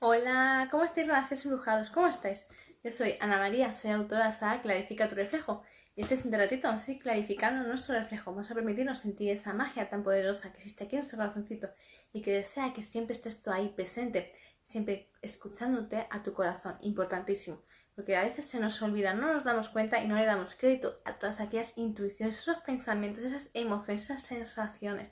Hola, ¿cómo estáis, relaciones embrujados? ¿Cómo estáis? Yo soy Ana María, soy autora de Clarifica tu reflejo. Y este es un ratito, así clarificando nuestro reflejo. Vamos a permitirnos sentir esa magia tan poderosa que existe aquí en nuestro corazoncito y que desea que siempre estés tú ahí presente, siempre escuchándote a tu corazón. Importantísimo. Porque a veces se nos olvida, no nos damos cuenta y no le damos crédito a todas aquellas intuiciones, esos pensamientos, esas emociones, esas sensaciones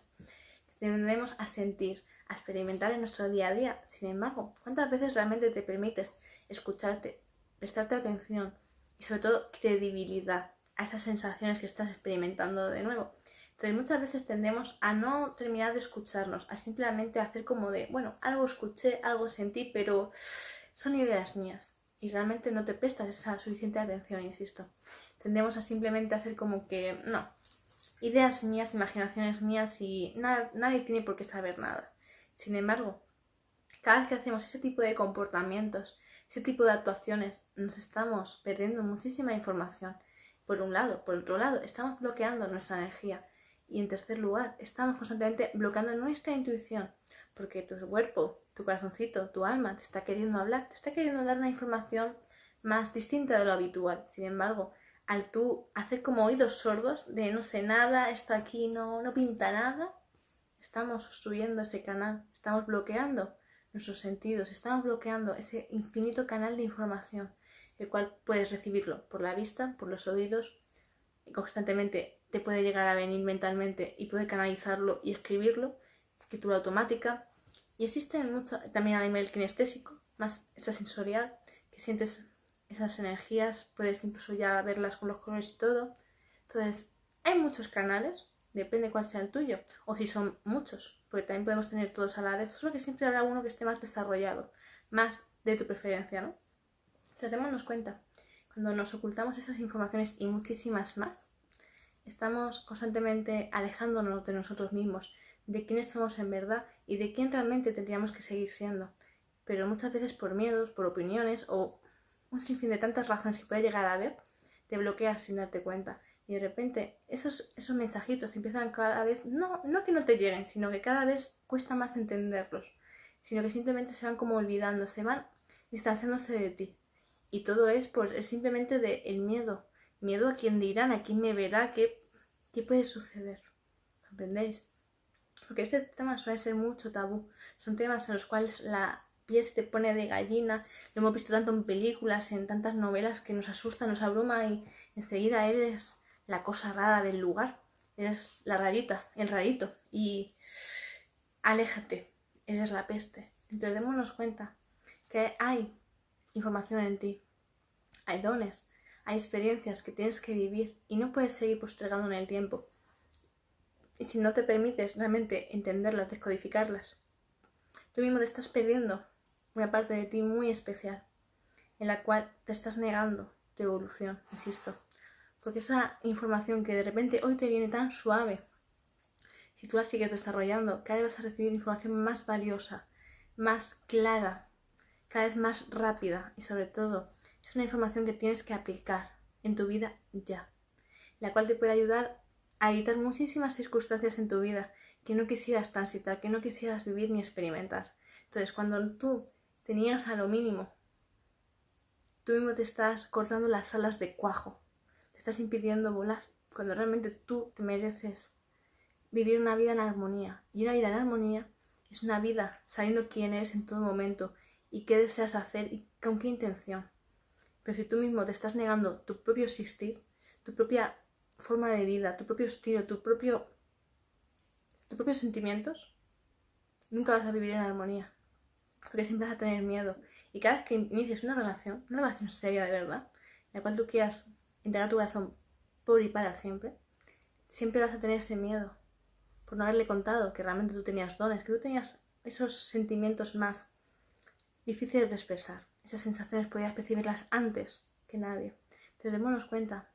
que tendemos a sentir, a experimentar en nuestro día a día. Sin embargo, ¿cuántas veces realmente te permites escucharte, prestarte atención y sobre todo credibilidad a esas sensaciones que estás experimentando de nuevo? Entonces muchas veces tendemos a no terminar de escucharnos, a simplemente hacer como de, bueno, algo escuché, algo sentí, pero son ideas mías y realmente no te prestas esa suficiente atención, insisto. Tendemos a simplemente hacer como que, no, ideas mías, imaginaciones mías y nadie tiene por qué saber nada. Sin embargo, cada vez que hacemos ese tipo de comportamientos, ese tipo de actuaciones, nos estamos perdiendo muchísima información. Por un lado, por otro lado, estamos bloqueando nuestra energía. Y en tercer lugar, estamos constantemente bloqueando nuestra intuición, porque tu cuerpo, tu corazoncito, tu alma te está queriendo hablar, te está queriendo dar una información más distinta de lo habitual. Sin embargo, al tú hacer como oídos sordos de no sé nada, esto aquí no, no pinta nada, estamos obstruyendo ese canal, estamos bloqueando nuestros sentidos, estamos bloqueando ese infinito canal de información, el cual puedes recibirlo por la vista, por los oídos, y constantemente te puede llegar a venir mentalmente y puede canalizarlo y escribirlo, escritura automática. Y existen mucho, también a nivel kinestésico, más extrasensorial, que sientes esas energías, puedes incluso ya verlas con los colores y todo. Entonces, hay muchos canales depende cuál sea el tuyo, o si son muchos, porque también podemos tener todos a la vez, solo que siempre habrá uno que esté más desarrollado, más de tu preferencia, ¿no? Démonos cuenta, cuando nos ocultamos esas informaciones y muchísimas más, estamos constantemente alejándonos de nosotros mismos, de quiénes somos en verdad y de quién realmente tendríamos que seguir siendo. Pero muchas veces por miedos, por opiniones o un sinfín de tantas razones que puede llegar a haber, te bloqueas sin darte cuenta y de repente esos, esos mensajitos empiezan cada vez, no, no que no te lleguen, sino que cada vez cuesta más entenderlos, sino que simplemente se van como olvidando, se van distanciándose de ti. Y todo es, por es simplemente de el miedo, miedo a quien dirán, a quién me verá, qué, qué puede suceder. ¿Comprendéis? Porque este tema suele ser mucho tabú. Son temas en los cuales la piel se te pone de gallina. Lo hemos visto tanto en películas, en tantas novelas que nos asusta, nos abruma y enseguida eres la cosa rara del lugar, eres la rarita, el rarito, y aléjate, eres la peste. Entonces démonos cuenta que hay información en ti, hay dones, hay experiencias que tienes que vivir y no puedes seguir postergando en el tiempo. Y si no te permites realmente entenderlas, descodificarlas, tú mismo te estás perdiendo una parte de ti muy especial, en la cual te estás negando tu evolución, insisto. Porque esa información que de repente hoy te viene tan suave, si tú la sigues desarrollando, cada vez vas a recibir información más valiosa, más clara, cada vez más rápida y sobre todo es una información que tienes que aplicar en tu vida ya, la cual te puede ayudar a evitar muchísimas circunstancias en tu vida que no quisieras transitar, que no quisieras vivir ni experimentar. Entonces, cuando tú tenías a lo mínimo, tú mismo te estás cortando las alas de cuajo estás impidiendo volar, cuando realmente tú te mereces vivir una vida en armonía. Y una vida en armonía es una vida sabiendo quién eres en todo momento y qué deseas hacer y con qué intención. Pero si tú mismo te estás negando tu propio existir, tu propia forma de vida, tu propio estilo, tu propio tus propios sentimientos, nunca vas a vivir en armonía. Porque siempre vas a tener miedo. Y cada vez que inicies una relación, una relación seria de verdad, en la cual tú quieras entregar tu corazón por y para siempre, siempre vas a tener ese miedo por no haberle contado que realmente tú tenías dones, que tú tenías esos sentimientos más difíciles de expresar. Esas sensaciones podías percibirlas antes que nadie. Te démonos cuenta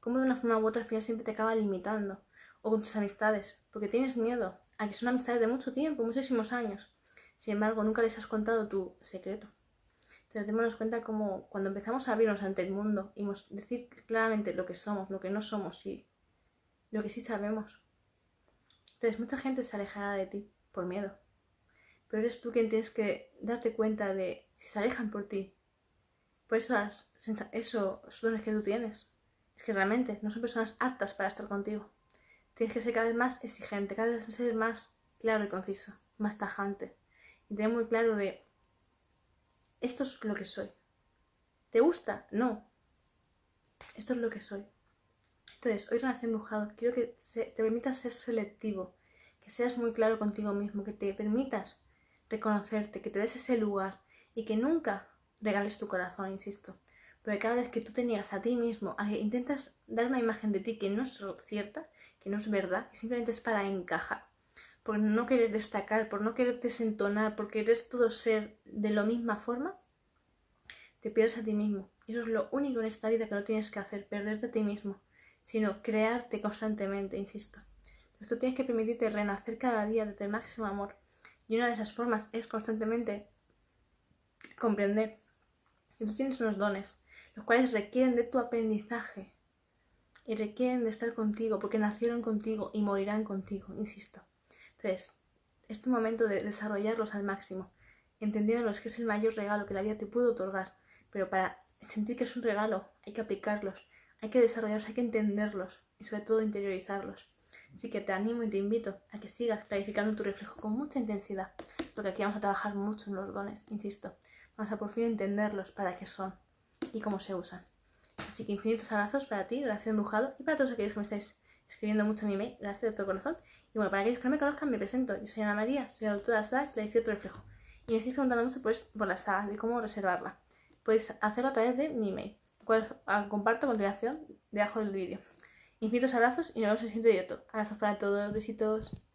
cómo de una forma u otra al final siempre te acaba limitando. O con tus amistades, porque tienes miedo a que son amistades de mucho tiempo, muchísimos años. Sin embargo, nunca les has contado tu secreto. Entonces, démonos cuenta como cuando empezamos a abrirnos ante el mundo y decir claramente lo que somos, lo que no somos y lo que sí sabemos. Entonces, mucha gente se alejará de ti por miedo. pero eres tú quien tienes que darte cuenta de si se alejan por ti, por esas, esos dones que tú tienes. Es que realmente no son personas aptas para estar contigo. Tienes que ser cada vez más exigente, cada vez ser más claro y conciso, más tajante. Y tener muy claro de esto es lo que soy. ¿Te gusta? No. Esto es lo que soy. Entonces, hoy Renacer Embrujado, quiero que te permitas ser selectivo, que seas muy claro contigo mismo, que te permitas reconocerte, que te des ese lugar y que nunca regales tu corazón, insisto. Porque cada vez que tú te niegas a ti mismo, intentas dar una imagen de ti que no es cierta, que no es verdad, que simplemente es para encajar, por no querer destacar, por no querer desentonar, por querer todo ser de la misma forma, te pierdes a ti mismo. Y eso es lo único en esta vida que no tienes que hacer, perderte a ti mismo, sino crearte constantemente, insisto. Entonces tú tienes que permitirte renacer cada día desde el máximo amor. Y una de esas formas es constantemente comprender que tú tienes unos dones, los cuales requieren de tu aprendizaje y requieren de estar contigo, porque nacieron contigo y morirán contigo, insisto. Entonces, es tu momento de desarrollarlos al máximo, entendiéndolos que es el mayor regalo que la vida te puede otorgar, pero para sentir que es un regalo hay que aplicarlos, hay que desarrollarlos, hay que entenderlos y sobre todo interiorizarlos. Así que te animo y te invito a que sigas clarificando tu reflejo con mucha intensidad, porque aquí vamos a trabajar mucho en los dones, insisto. Vamos a por fin entenderlos para qué son y cómo se usan. Así que infinitos abrazos para ti, gracias embrujado, y para todos aquellos que me escribiendo mucho a mi mail, gracias de todo corazón. Y bueno, para aquellos que no me conozcan, me presento. Yo soy Ana María, soy autora de la saga tu reflejo. Y me estáis preguntando mucho pues, por la saga, de cómo reservarla. Podéis hacerlo a través de mi mail, cual comparto a continuación debajo del vídeo. Infinitos abrazos y nos vemos en el siguiente directo. Abrazos para todos, besitos.